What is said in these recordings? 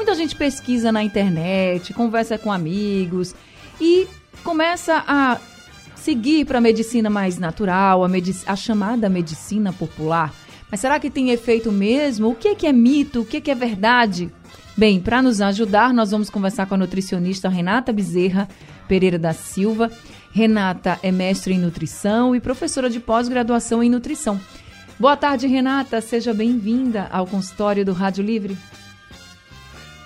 Muita gente pesquisa na internet, conversa com amigos e começa a seguir para a medicina mais natural, a, medic a, chamada medicina popular. Mas será que tem efeito mesmo? O que é, que é mito? O que é, que é verdade? Bem, para nos ajudar, nós vamos conversar com a nutricionista Renata Bezerra Pereira da Silva. Renata é mestre em nutrição e professora de pós-graduação em nutrição. Boa tarde, Renata. Seja bem-vinda ao consultório do Rádio Livre.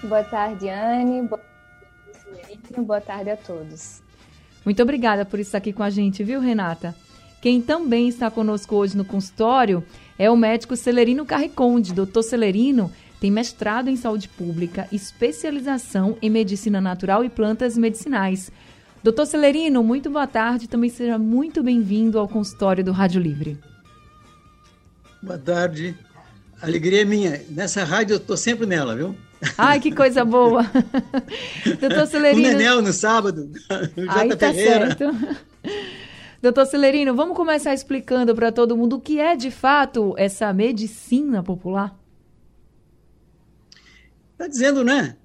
Boa tarde, Anne. Boa tarde, Boa tarde a todos. Muito obrigada por estar aqui com a gente, viu, Renata? Quem também está conosco hoje no consultório é o médico Celerino Carriconde. Doutor Celerino tem mestrado em saúde pública, especialização em medicina natural e plantas medicinais. Doutor Celerino, muito boa tarde. Também seja muito bem-vindo ao consultório do Rádio Livre. Boa tarde. Alegria é minha. Nessa rádio eu estou sempre nela, viu? Ai, que coisa boa. Doutor Celerino. O Nenel no sábado. Aí tá certo. Doutor Celerino, vamos começar explicando para todo mundo o que é de fato essa medicina popular? Está dizendo, né?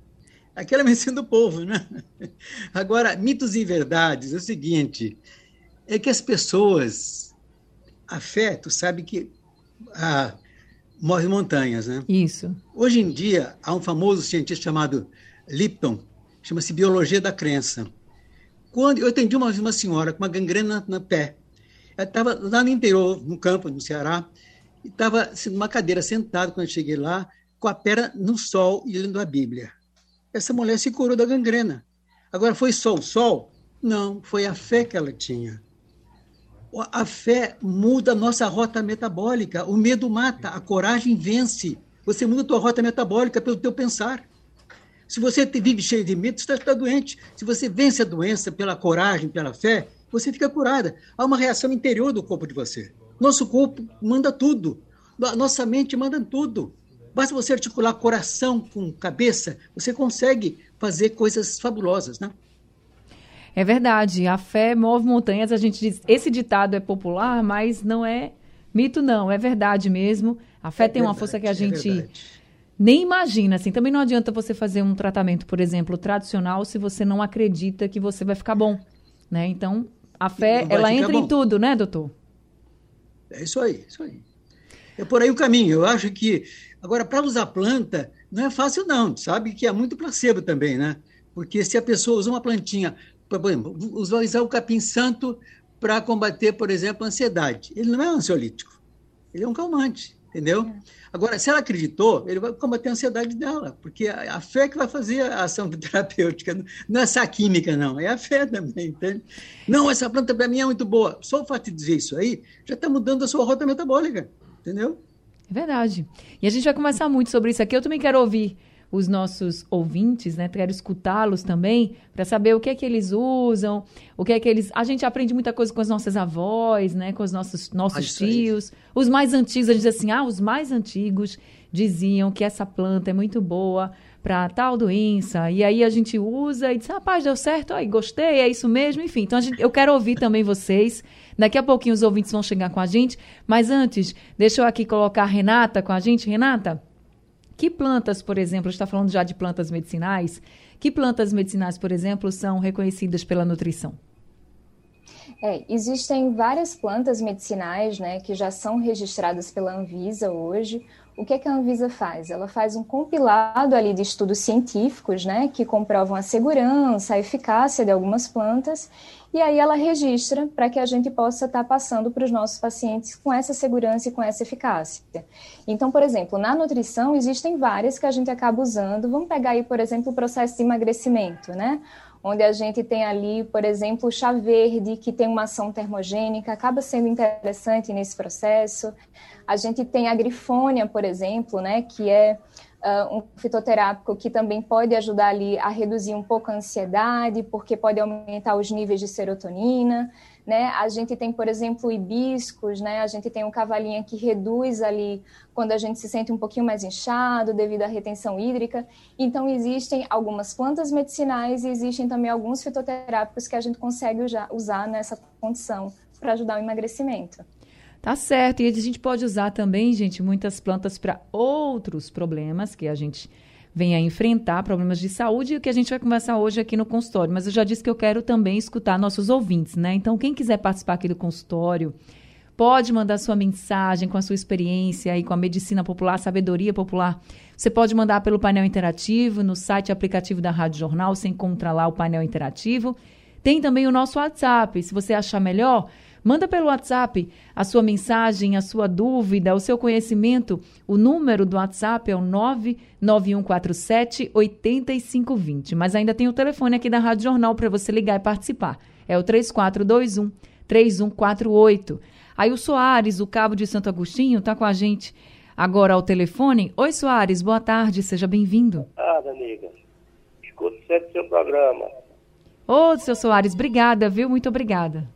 Aquela medicina do povo, né? Agora, mitos e verdades, é o seguinte, é que as pessoas, a fé, tu sabe que ah, move montanhas, né? Isso. Hoje em dia, há um famoso cientista chamado Lipton, chama-se Biologia da Crença. Quando eu atendi uma, uma senhora com uma gangrena no pé, ela estava lá no interior, no campo, no Ceará, e estava numa cadeira sentada quando eu cheguei lá, com a perna no sol e lendo a Bíblia. Essa mulher se curou da gangrena. Agora, foi só o sol? Não, foi a fé que ela tinha. A fé muda a nossa rota metabólica. O medo mata, a coragem vence. Você muda a tua rota metabólica pelo teu pensar. Se você vive cheio de medo, você está doente. Se você vence a doença pela coragem, pela fé, você fica curada. Há uma reação interior do corpo de você. Nosso corpo manda tudo. Nossa mente manda tudo. Basta você articular coração com cabeça, você consegue fazer coisas fabulosas, né? É verdade, a fé move montanhas. A gente diz, esse ditado é popular, mas não é mito, não. É verdade mesmo. A fé é tem verdade, uma força que a é gente é nem imagina. Assim, também não adianta você fazer um tratamento, por exemplo, tradicional, se você não acredita que você vai ficar bom, né? Então, a fé ela entra bom. em tudo, né, doutor? É isso aí, isso aí. É por aí o caminho. Eu acho que Agora, para usar planta, não é fácil, não. Sabe que é muito placebo também, né? Porque se a pessoa usa uma plantinha, usar o capim-santo para combater, por exemplo, a ansiedade. Ele não é um ansiolítico, ele é um calmante, entendeu? É. Agora, se ela acreditou, ele vai combater a ansiedade dela, porque a, a fé que vai fazer a ação terapêutica, não é essa química, não, é a fé também, entende? Não, essa planta para mim é muito boa. Só o fato de dizer isso aí já está mudando a sua rota metabólica, entendeu? É verdade. E a gente vai conversar muito sobre isso aqui. Eu também quero ouvir os nossos ouvintes, né? Quero escutá-los também para saber o que é que eles usam, o que é que eles. A gente aprende muita coisa com as nossas avós, né? Com os nossos nossos tios. Os mais antigos, a gente diz assim, ah, os mais antigos diziam que essa planta é muito boa para tal doença. E aí a gente usa e diz, rapaz, deu certo, aí gostei, é isso mesmo, enfim. Então gente, eu quero ouvir também vocês. Daqui a pouquinho os ouvintes vão chegar com a gente, mas antes, deixa eu aqui colocar a Renata com a gente. Renata, que plantas, por exemplo, está falando já de plantas medicinais, que plantas medicinais, por exemplo, são reconhecidas pela nutrição? É, existem várias plantas medicinais né, que já são registradas pela Anvisa hoje. O que, é que a Anvisa faz? Ela faz um compilado ali de estudos científicos né, que comprovam a segurança, a eficácia de algumas plantas, e aí ela registra para que a gente possa estar tá passando para os nossos pacientes com essa segurança e com essa eficácia. Então, por exemplo, na nutrição existem várias que a gente acaba usando. Vamos pegar aí, por exemplo, o processo de emagrecimento, né? Onde a gente tem ali, por exemplo, o chá verde, que tem uma ação termogênica, acaba sendo interessante nesse processo. A gente tem a grifônia, por exemplo, né, que é uh, um fitoterápico que também pode ajudar ali a reduzir um pouco a ansiedade, porque pode aumentar os níveis de serotonina. Né? A gente tem, por exemplo, hibiscos, né? A gente tem um cavalinha que reduz ali quando a gente se sente um pouquinho mais inchado devido à retenção hídrica. Então, existem algumas plantas medicinais e existem também alguns fitoterápicos que a gente consegue usar nessa condição para ajudar o emagrecimento. Tá certo. E a gente pode usar também, gente, muitas plantas para outros problemas que a gente vem a enfrentar, problemas de saúde, e o que a gente vai conversar hoje aqui no consultório. Mas eu já disse que eu quero também escutar nossos ouvintes, né? Então, quem quiser participar aqui do consultório, pode mandar sua mensagem com a sua experiência aí com a medicina popular, sabedoria popular. Você pode mandar pelo painel interativo, no site aplicativo da Rádio Jornal, você encontra lá o painel interativo. Tem também o nosso WhatsApp, se você achar melhor, Manda pelo WhatsApp a sua mensagem, a sua dúvida, o seu conhecimento. O número do WhatsApp é o 99147 8520. Mas ainda tem o telefone aqui da Rádio Jornal para você ligar e participar. É o 3421 3148. Aí o Soares, o cabo de Santo Agostinho, está com a gente agora ao telefone. Oi, Soares, boa tarde, seja bem-vindo. Tarde, amiga. Escuto sempre seu programa. Ô, seu Soares, obrigada, viu? Muito obrigada.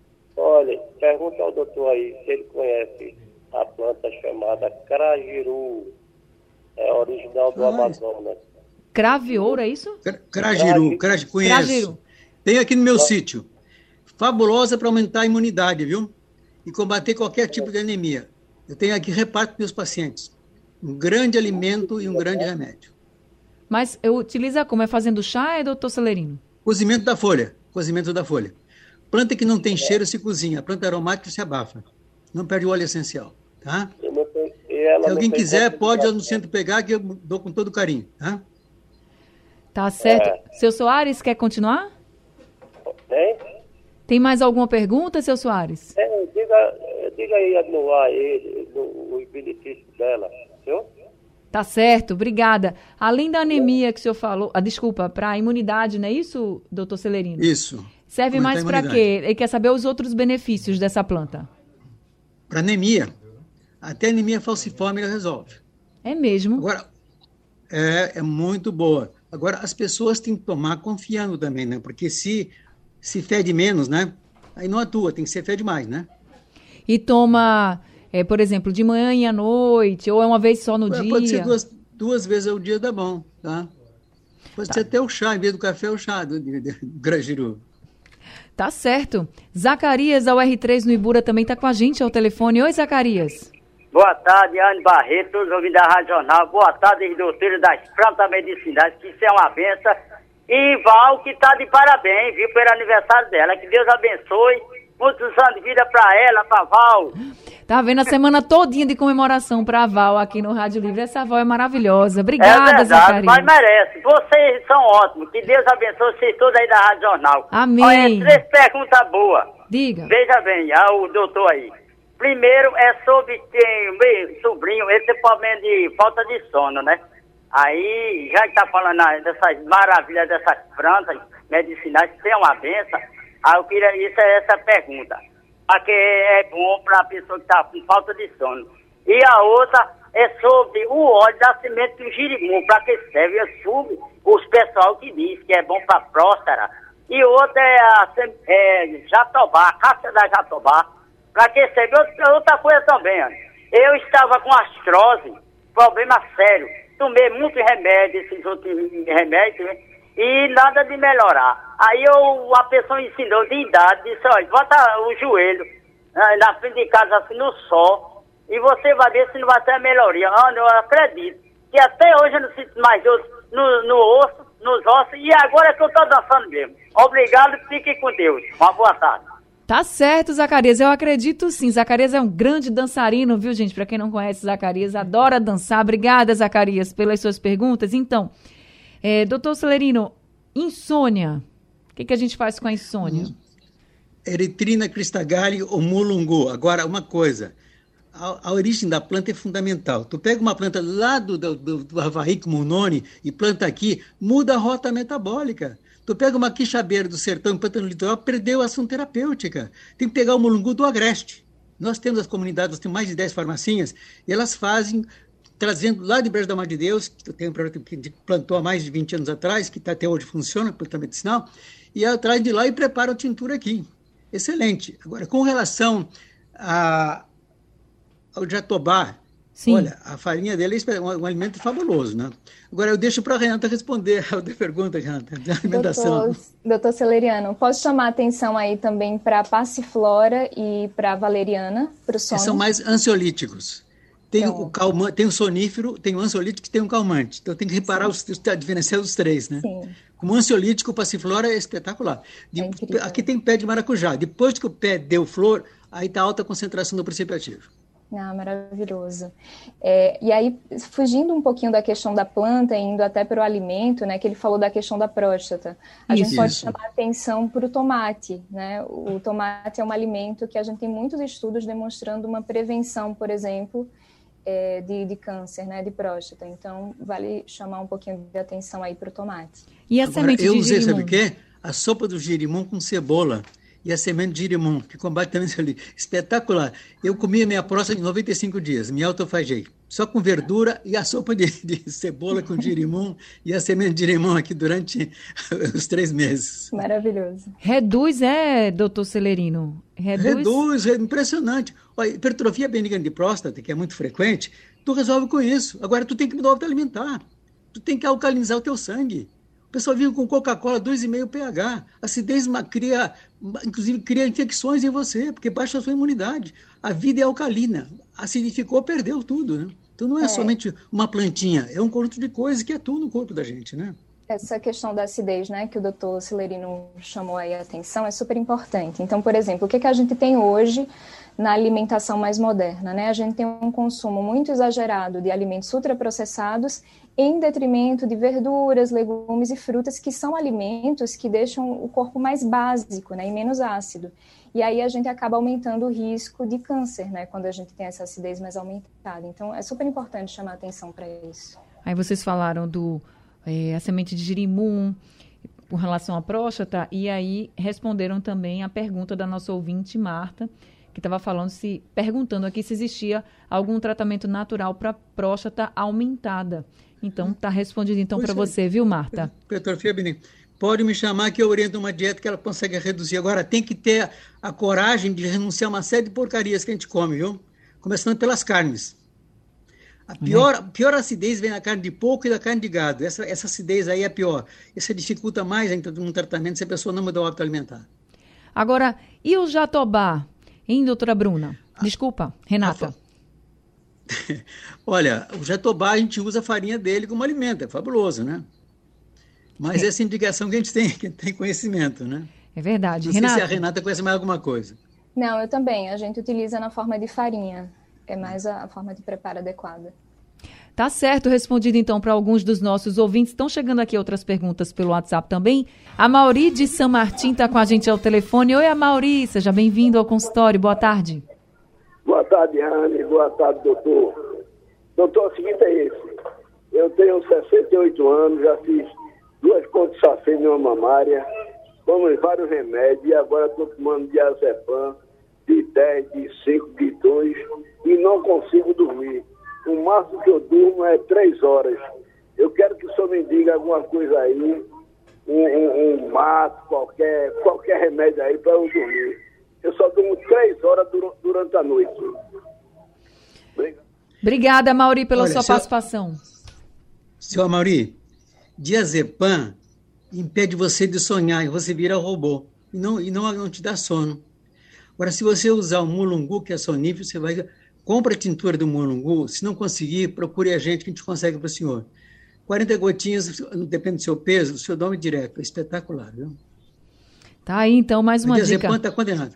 Pergunta ao doutor aí se ele conhece a planta chamada crajiru. É original do ah, Amazonas. Craviouro, é isso? Crajiru, crajiru, conheço. Crajiru. Tem aqui no meu sítio. Fabulosa para aumentar a imunidade, viu? E combater qualquer tipo de anemia. Eu tenho aqui reparto para meus pacientes. Um grande alimento e um grande remédio. Mas eu utiliza como? É fazendo chá, é, doutor Celerino? Cozimento da folha. Cozimento da folha. Planta que não tem cheiro se cozinha, planta aromática se abafa. Não perde o óleo essencial, tá? Se alguém quiser, pode no centro pegar, que eu dou com todo carinho, tá? Tá certo. É. Seu Soares, quer continuar? Tem? Tem mais alguma pergunta, seu Soares? É, diga, diga aí no ar aí, o benefício dela, viu? Tá certo, obrigada. Além da anemia que o senhor falou, ah, desculpa, para a imunidade, não é isso, doutor Celerino? Isso. Serve mais para quê? Ele quer saber os outros benefícios dessa planta. Para anemia. Até anemia falciforme ela resolve. É mesmo? Agora, é, é muito boa. Agora, as pessoas têm que tomar confiando também, né? Porque se, se fede menos, né? Aí não atua, tem que ser fede mais, né? E toma, é, por exemplo, de manhã e à noite, ou é uma vez só no é, dia? Pode ser duas, duas vezes ao dia, dá bom, tá? Pode tá. ser até o chá, em vez do café, o chá do, do, do grajiru. Tá certo. Zacarias, da UR3 no Ibura, também está com a gente ao telefone. Oi, Zacarias. Boa tarde, Anne Barreto, todos ouvindo da Rádio Jornal. Boa tarde, doutor das plantas medicinais, que isso é uma benção. E Val, que está de parabéns, viu, pelo aniversário dela. Que Deus abençoe. Muitos anos de vida para ela, para Val. Tá vendo a semana todinha de comemoração para Val aqui no Rádio Livre. Essa Val é maravilhosa. Obrigada, é verdade, Zacarias. mas merece. Vocês são ótimos. Que Deus abençoe vocês todos aí da Rádio Jornal. Amém. Olha, três perguntas boas. Diga. Veja bem, ao doutor aí. Primeiro é sobre tem meu sobrinho, ele tem problema de falta de sono, né? Aí, já que tá falando dessas maravilhas dessas plantas medicinais, tem uma benção, aí eu queria, isso é essa pergunta que é bom para a pessoa que está com falta de sono. E a outra é sobre o óleo da semente do girimum, para que serve? Eu subo os pessoal que diz que é bom para próstata. E outra é a é, jatobá, a casca da jatobá, para que serve? Outra, outra coisa também, eu estava com astrose, problema sério. Tomei muito remédio, esses outros remédios, né? E nada de melhorar. Aí eu, a pessoa ensinou de idade, disse, olha, bota o joelho né, na frente de casa assim no sol e você vai ver se não vai ter a melhoria. Ah, eu acredito. Que até hoje eu não sinto mais dor no, no osso, nos ossos, e agora é que eu estou dançando mesmo. Obrigado, fique com Deus. Uma boa tarde. Tá certo, Zacarias. Eu acredito sim. Zacarias é um grande dançarino, viu, gente? Para quem não conhece Zacarias, adora dançar. Obrigada, Zacarias, pelas suas perguntas. Então, é, doutor Celerino, insônia. O que, que a gente faz com a insônia? Eritrina cristagalli ou mulungu. Agora, uma coisa. A, a, origem da planta é fundamental. Tu pega uma planta lá do, do, do, do Havaí como noni e planta aqui, muda a rota metabólica. Tu pega uma quixabeira do sertão, planta no litoral, perdeu a ação terapêutica. Tem que pegar o mulungu do agreste. Nós temos as comunidades, nós temos mais de 10 farmacinhas, e elas fazem trazendo lá de Brejo da Mar de Deus, que tem um projeto que plantou há mais de 20 anos atrás, que tá até hoje funciona, planta medicinal, e ela traz de lá e prepara a tintura aqui. Excelente. Agora, com relação a, ao jatobá, Sim. Olha, a farinha dele é um, um alimento fabuloso, né? Agora eu deixo para a Renata responder a outra pergunta, Renata, de alimentação. Doutor, doutor Celeriano, posso chamar a atenção aí também para a passiflora e para a valeriana, para o sono? São mais ansiolíticos. Tem, então, o calma, tem o sonífero, tem o ansiolítico e tem o calmante. Então tem que reparar, os, a diferença dos três, né? Sim. Como ansiolítico, o passiflora é espetacular. De, é aqui tem pé de maracujá. Depois que o pé deu flor, aí está alta concentração do princípio ativo. Ah, maravilhoso. É, e aí, fugindo um pouquinho da questão da planta, indo até para o alimento, né, que ele falou da questão da próstata, a isso, gente pode isso. chamar atenção para o tomate, né? O tomate é um alimento que a gente tem muitos estudos demonstrando uma prevenção, por exemplo, é, de, de, câncer, né, de próstata. Então, vale chamar um pouquinho de atenção aí para o tomate. E a Agora, semente eu de usei, sabe o quê? A sopa do girimum com cebola e a semente de girimum, que combate também ali. Espetacular. Eu comi a minha próstata em 95 dias, me autofagei. Só com verdura e a sopa de, de cebola com girimum e a semente de girimum aqui durante os três meses. Maravilhoso. Reduz, é, doutor Celerino? Reduz, Reduz é impressionante. Olha, hipertrofia benigna de próstata, que é muito frequente, tu resolve com isso. Agora, tu tem que mudar o alimentar. Tu tem que alcalinizar o teu sangue pessoal vive com Coca-Cola 2,5 pH. A acidez cria, inclusive, cria infecções em você, porque baixa a sua imunidade. A vida é alcalina. Acidificou, perdeu tudo, né? Então não é, é, somente uma plantinha, é um conjunto de coisas que atua no corpo da gente, né? Essa questão da acidez, né, que o doutor Celerino chamou aí a atenção, é super importante. Então, por exemplo, o que, que a gente tem hoje na alimentação mais moderna, né? A gente tem um consumo muito exagerado de alimentos ultraprocessados em detrimento de verduras, legumes e frutas, que são alimentos que deixam o corpo mais básico né, e menos ácido. E aí a gente acaba aumentando o risco de câncer, né, quando a gente tem essa acidez mais aumentada. Então é super importante chamar atenção para isso. Aí vocês falaram do é, a semente de girimum com relação à próstata, e aí responderam também a pergunta da nossa ouvinte Marta, que estava falando se perguntando aqui se existia algum tratamento natural para próstata aumentada. Então, está respondido então para você, viu, Marta? Petrofia Benin, pode me chamar que eu oriento uma dieta que ela consegue reduzir. Agora, tem que ter a coragem de renunciar a uma série de porcarias que a gente come, viu? Começando pelas carnes. A pior, uhum. pior acidez vem na carne de porco e da carne de gado. Essa, essa acidez aí é pior. Isso dificulta mais ainda um tratamento se a pessoa não mudar o hábito alimentar. Agora, e o jatobá, hein, doutora Bruna? Desculpa, Renata. Olha, o jatobá a gente usa a farinha dele como alimento, é fabuloso, né? Mas é. essa indicação que a gente tem, que tem conhecimento, né? É verdade. Não Renata. sei se a Renata conhece mais alguma coisa. Não, eu também. A gente utiliza na forma de farinha. É mais a, a forma de preparo adequada. Tá certo, respondido então para alguns dos nossos ouvintes. Estão chegando aqui outras perguntas pelo WhatsApp também. A Mauri de São Martim está com a gente ao telefone. Oi, a Mauri, seja bem-vindo ao consultório. Boa tarde. Boa tarde, Rani. Boa tarde, doutor. Doutor, o seguinte é esse. Eu tenho 68 anos, já fiz duas pontos safê em uma mamária, tomo vários remédios e agora estou tomando diazepam de 10, de 5, de 2 e não consigo dormir. O máximo que eu durmo é 3 horas. Eu quero que o senhor me diga alguma coisa aí, um, um, um mato, qualquer, qualquer remédio aí para eu dormir eu só durmo três horas durante a noite. Obrigado. Obrigada, Mauri, pela Olha, sua seu, participação. Senhor Mauri, diazepam impede você de sonhar e você vira robô e não, e não, não te dá sono. Agora, se você usar o mulungu, que é sonífero, você vai. Compra a tintura do mulungu. Se não conseguir, procure a gente que a gente consegue para o senhor. 40 gotinhas, depende do seu peso, o senhor dorme direto. É espetacular, viu? Tá aí, então, mais uma dica. Diazepam está condenado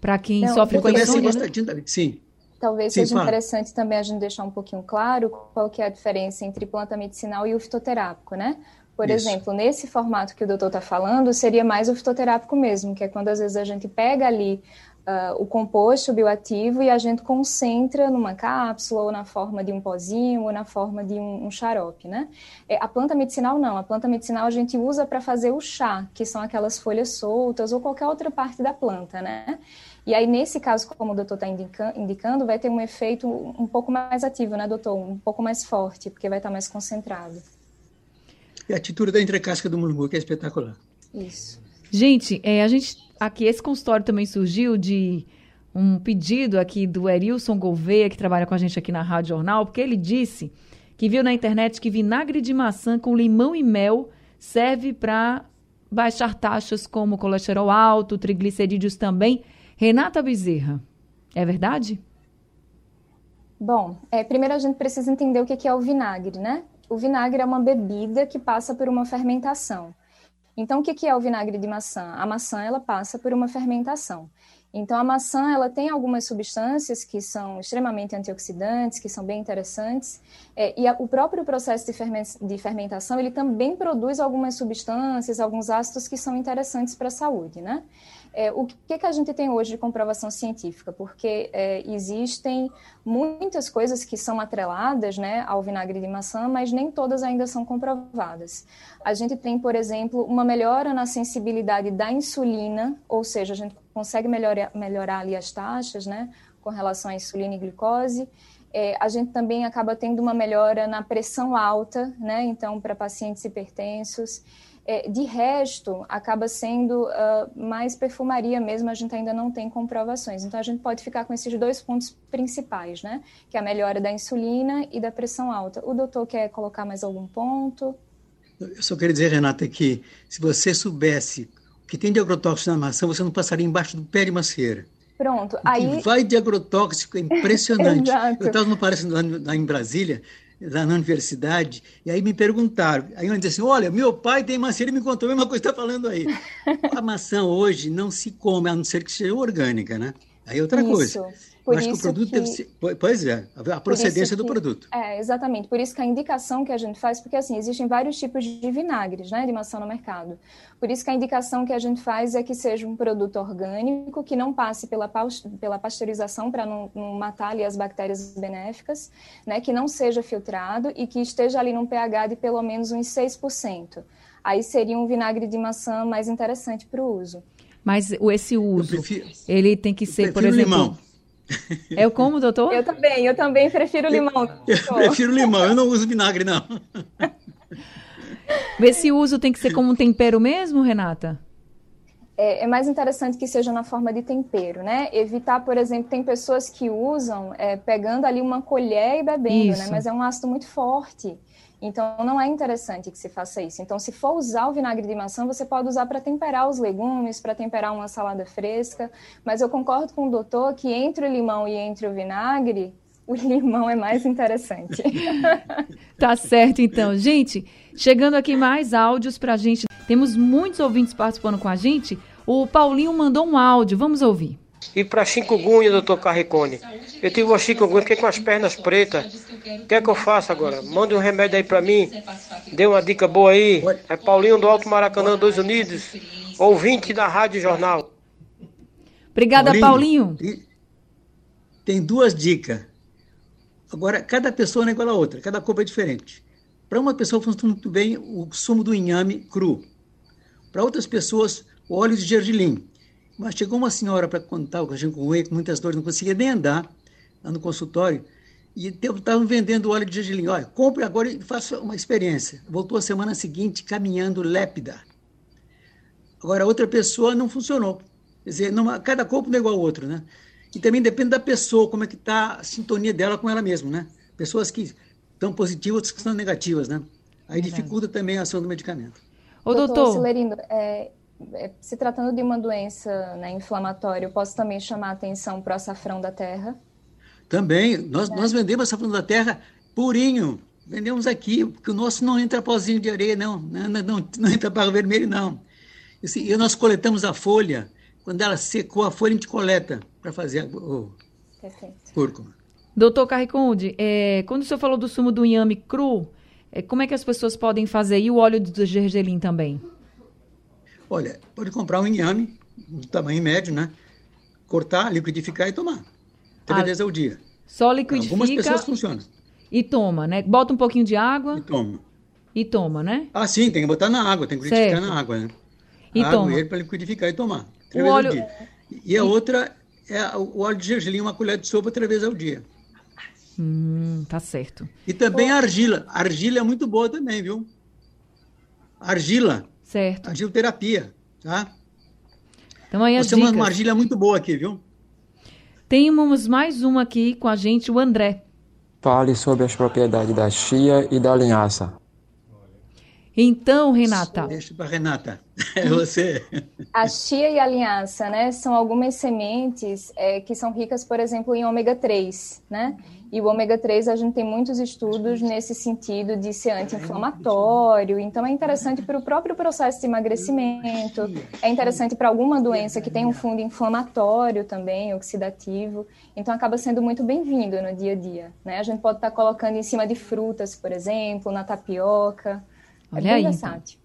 para quem Não, sofre com insônia. Né? Sim. Talvez Sim, seja fala. interessante também a gente deixar um pouquinho claro qual que é a diferença entre planta medicinal e o fitoterápico, né? Por Isso. exemplo, nesse formato que o doutor está falando, seria mais o fitoterápico mesmo, que é quando às vezes a gente pega ali uh, o composto bioativo e a gente concentra numa cápsula ou na forma de um pozinho ou na forma de um, um xarope, né? É, a planta medicinal não, a planta medicinal a gente usa para fazer o chá, que são aquelas folhas soltas ou qualquer outra parte da planta, né? E aí, nesse caso, como o doutor está indica, indicando, vai ter um efeito um pouco mais ativo, né, doutor? Um pouco mais forte, porque vai estar mais concentrado. E a tintura da entrecasca do mulungu, que é espetacular. Isso. Gente, é, a gente aqui, esse consultório também surgiu de um pedido aqui do Erilson Gouveia, que trabalha com a gente aqui na Rádio Jornal, porque ele disse que viu na internet que vinagre de maçã com limão e mel serve para baixar taxas como colesterol alto, triglicerídeos também. Renata Bezerra, é verdade? Bom, é, primeiro a gente precisa entender o que é o vinagre, né? O vinagre é uma bebida que passa por uma fermentação. Então, o que é o vinagre de maçã? A maçã ela passa por uma fermentação. Então, a maçã ela tem algumas substâncias que são extremamente antioxidantes, que são bem interessantes, é, e a, o próprio processo de, de, fermentação ele também produz algumas substâncias, alguns ácidos que são interessantes para a saúde, né? É, o que, que a gente tem hoje de comprovação científica? Porque é, existem muitas coisas que são atreladas né, ao vinagre de maçã, mas nem todas ainda são comprovadas. A gente tem, por exemplo, uma melhora na sensibilidade da insulina, ou seja, a gente consegue melhorar, melhorar ali as taxas né, com relação à insulina e glicose. É, a gente também acaba tendo uma melhora na pressão alta, né? Então, para pacientes hipertensos. É, de resto, acaba sendo uh, mais perfumaria mesmo, a gente ainda não tem comprovações. Então, a gente pode ficar com esses dois pontos principais, né? Que é a melhora da insulina e da pressão alta. O doutor quer colocar mais algum ponto? Eu só queria dizer, Renata, que se você soubesse o que tem de agrotóxico na maçã, você não passaria embaixo do pé de macieira. Pronto. Aí... vai de agrotóxico é impressionante. eu estava no lá em Brasília, lá na universidade, e aí me perguntaram, aí eu disse assim, olha, meu pai tem maçã, ele me contou a mesma coisa que está falando aí. a maçã hoje não se come, a não ser que seja orgânica, né? Aí é outra Isso. coisa. Por acho que o produto que... deve ser. Pois é, a procedência que... do produto. É, exatamente. Por isso que a indicação que a gente faz, porque assim, existem vários tipos de vinagres, né, de maçã no mercado. Por isso que a indicação que a gente faz é que seja um produto orgânico, que não passe pela, pela pasteurização para não, não, matar ali as bactérias benéficas, né, que não seja filtrado e que esteja ali num pH de pelo menos uns 6%. Aí seria um vinagre de maçã mais interessante para o uso. Mas esse uso, prefiro, ele tem que ser, por exemplo. Limão. É o como, doutor? Eu também, eu também prefiro limão. Eu, eu prefiro limão, eu não uso vinagre, não. Esse uso tem que ser como um tempero mesmo, Renata? É, é, mais interessante que seja na forma de tempero, né? Evitar, por exemplo, tem pessoas que usam é, pegando ali uma colher e bebendo, né? Isso. né? Mas é um ácido muito forte. Então, não é interessante que se faça isso. Então, se for usar o vinagre de maçã, você pode usar para temperar os legumes, para temperar uma salada fresca. Mas eu concordo com o doutor que entre o limão e entre o vinagre, o limão é mais interessante. tá certo, então. Gente, chegando aqui mais áudios para a gente. Temos muitos ouvintes participando com a gente. O Paulinho mandou um áudio, vamos ouvir. E para chikungunya, doutor Carricone? Eu tive uma chikungunya, fiquei com as pernas pretas. O que é que eu faço agora? Mande um remédio aí para mim. Dê uma dica boa aí. É Paulinho do Alto Maracanã, dos Unidos, ouvinte da Rádio Jornal. Obrigada, Paulinho. Paulinho. Tem duas dicas. Agora, cada pessoa não é igual a outra, cada corpo é diferente. Para uma pessoa funciona muito bem o sumo do inhame cru. Para outras pessoas, o óleo de gergelim. Mas chegou uma senhora para contar o cachorro com com muitas dores, não conseguia nem andar lá no consultório. E estavam vendendo óleo de gergelim. Olha, compre agora e faça uma experiência. Voltou a semana seguinte caminhando lépida. Agora, outra pessoa não funcionou. Quer dizer, numa, cada corpo não é igual ao outro, né? E também depende da pessoa, como é que está a sintonia dela com ela mesma, né? Pessoas que estão positivas, outras que estão negativas, né? Aí dificulta também a ação do medicamento. Ô, doutor... doutor é, é, se tratando de uma doença né, inflamatória, eu posso também chamar a atenção para o açafrão da terra? Também. Nós, é. nós vendemos açafrão da terra purinho. Vendemos aqui, porque o nosso não entra pozinho de areia, não. Não, não, não entra barro vermelho, não. E, assim, e nós coletamos a folha. Quando ela secou a folha, a gente coleta para fazer o cúrcuma. Doutor Carriconde, é, quando o senhor falou do sumo do inhame cru, é, como é que as pessoas podem fazer? E o óleo do gergelim também? Olha, pode comprar um inhame, de tamanho médio, né? Cortar, liquidificar e tomar. Três ah, vezes ao dia. Só liquidifica. Algumas pessoas funcionam. E toma, né? Bota um pouquinho de água. E toma. E toma, né? Ah, sim, tem que botar na água, tem que liquidificar certo. na água, né? E a toma. Água para liquidificar e tomar. Três o óleo... E a outra é o óleo de gergelim, uma colher de sopa três vezes ao dia. Hum, tá certo. E também a argila. A argila é muito boa também, viu? Argila. Certo. Argiloterapia, tá? Então aí as Você é dicas. uma argila muito boa aqui, viu? Temos mais uma aqui com a gente, o André. Fale sobre as propriedades da chia e da linhaça. Então, Renata. Deixa para Renata. É você. A chia e a linhaça, né, são algumas sementes é, que são ricas, por exemplo, em ômega 3, né? E o ômega 3 a gente tem muitos estudos nesse sentido de ser anti-inflamatório, então é interessante para o próprio processo de emagrecimento, é interessante para alguma doença que tem um fundo inflamatório também, oxidativo, então acaba sendo muito bem-vindo no dia a dia, né? A gente pode estar colocando em cima de frutas, por exemplo, na tapioca. É Olha bem aí, então. versátil.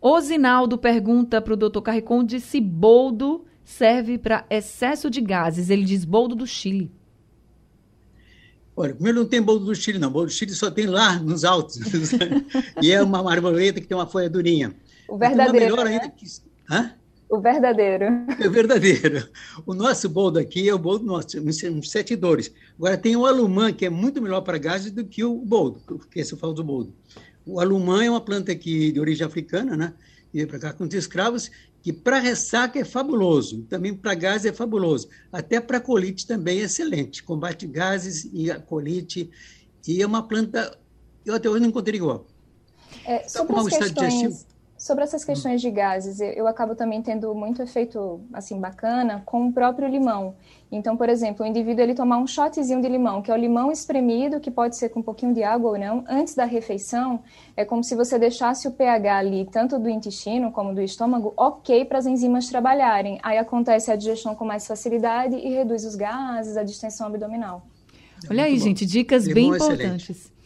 O Zinaldo pergunta para o Dr. Carriconde se boldo serve para excesso de gases. Ele diz boldo do Chile. Olha, primeiro não tem bolo do Chile, não. Bolo do Chile só tem lá nos altos. e é uma marmoleta que tem uma folha durinha. O verdadeiro, melhor né? ainda que... Hã? O verdadeiro. É verdadeiro. O nosso boldo aqui é o boldo nosso, uns uns sete dores. Agora tem o alumã, que é muito melhor para gases do que o boldo, porque se eu falo do boldo. O alumã é uma planta aqui de origem africana, né? E veio para cá com os escravos, que para ressaca é fabuloso, também para gases é fabuloso. Até para colite também é excelente. Combate gases e a colite. E é uma planta, eu até hoje não encontrei igual. É, sobre, como as o estado digestivo? questões, sobre essas questões de gases, eu, acabo também tendo muito efeito assim bacana com o próprio limão. Então, por exemplo, o indivíduo ele tomar um shotzinho de limão, que é o limão espremido, que pode ser com um pouquinho de água ou não, antes da refeição, é como se você deixasse o pH ali, tanto do intestino como do estômago, ok para as enzimas trabalharem. Aí acontece a digestão com mais facilidade e reduz os gases, a distensão abdominal. Olha aí, bom. gente, dicas Limão bem é excelente.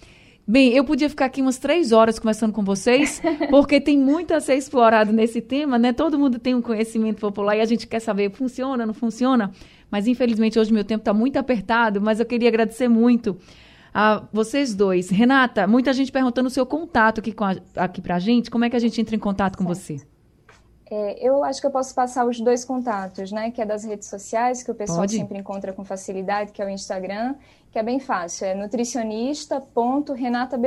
Bem, eu podia ficar aqui umas três horas conversando com vocês, porque tem muito a ser explorado nesse tema, né? Todo mundo tem um conhecimento popular e a gente quer saber funciona, não funciona. Mas infelizmente hoje meu tempo está muito apertado, mas eu queria agradecer muito a vocês dois. Renata, muita gente perguntando o seu contato aqui, com a, aqui pra gente. Como é que a gente entra em contato com você? É, eu acho que eu posso passar os dois contatos, né? Que é das redes sociais, que o pessoal Pode. sempre encontra com facilidade, que é o Instagram, que é bem fácil, é nutricionista.renata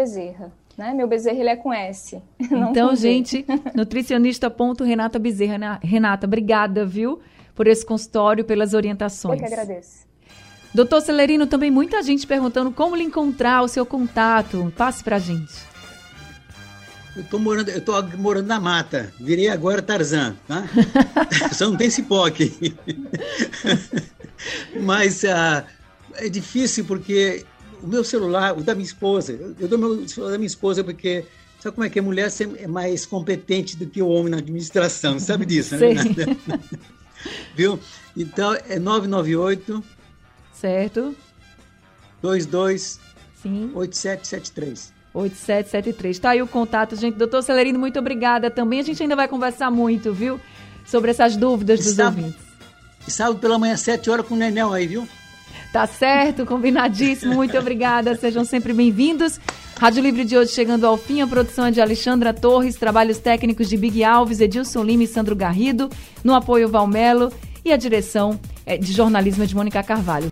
Né? Meu Bezerra ele é com S. Então, com gente, nutricionista.renata Bezerra. né? Renata, obrigada, viu? Por esse consultório, pelas Eu orientações. que agradeço. Doutor Celerino, também muita gente perguntando como lhe encontrar, o seu contato. Passe pra gente. Eu tô morando, eu tô morando na mata. Virei agora Tarzan, tá? Só não tem cipó aqui. Mas ah, é difícil porque o meu celular, o da minha esposa, eu, dou meu celular da minha esposa porque sabe como é que a mulher é mais competente do que o homem na administração, sabe disso, né? Viu? Então é 998 Certo? 22 Sim. 8773. 8773. Tá aí o contato, gente. Doutor Celerino, muito obrigada também. A gente ainda vai conversar muito, viu? Sobre essas dúvidas dos Sábado- ouvintes. E sábado pela manhã, 7 horas com o Nenel aí, viu? Tá certo, combinadíssimo. Muito obrigada. Sejam sempre bem-vindos. Rádio Livre de hoje chegando ao fim. A produção é de Alexandra Torres, trabalhos técnicos de Big Alves, Edilson Lima e Sandro Garrido, no apoio Valmelo e a direção é, de jornalismo é de Mônica Carvalho.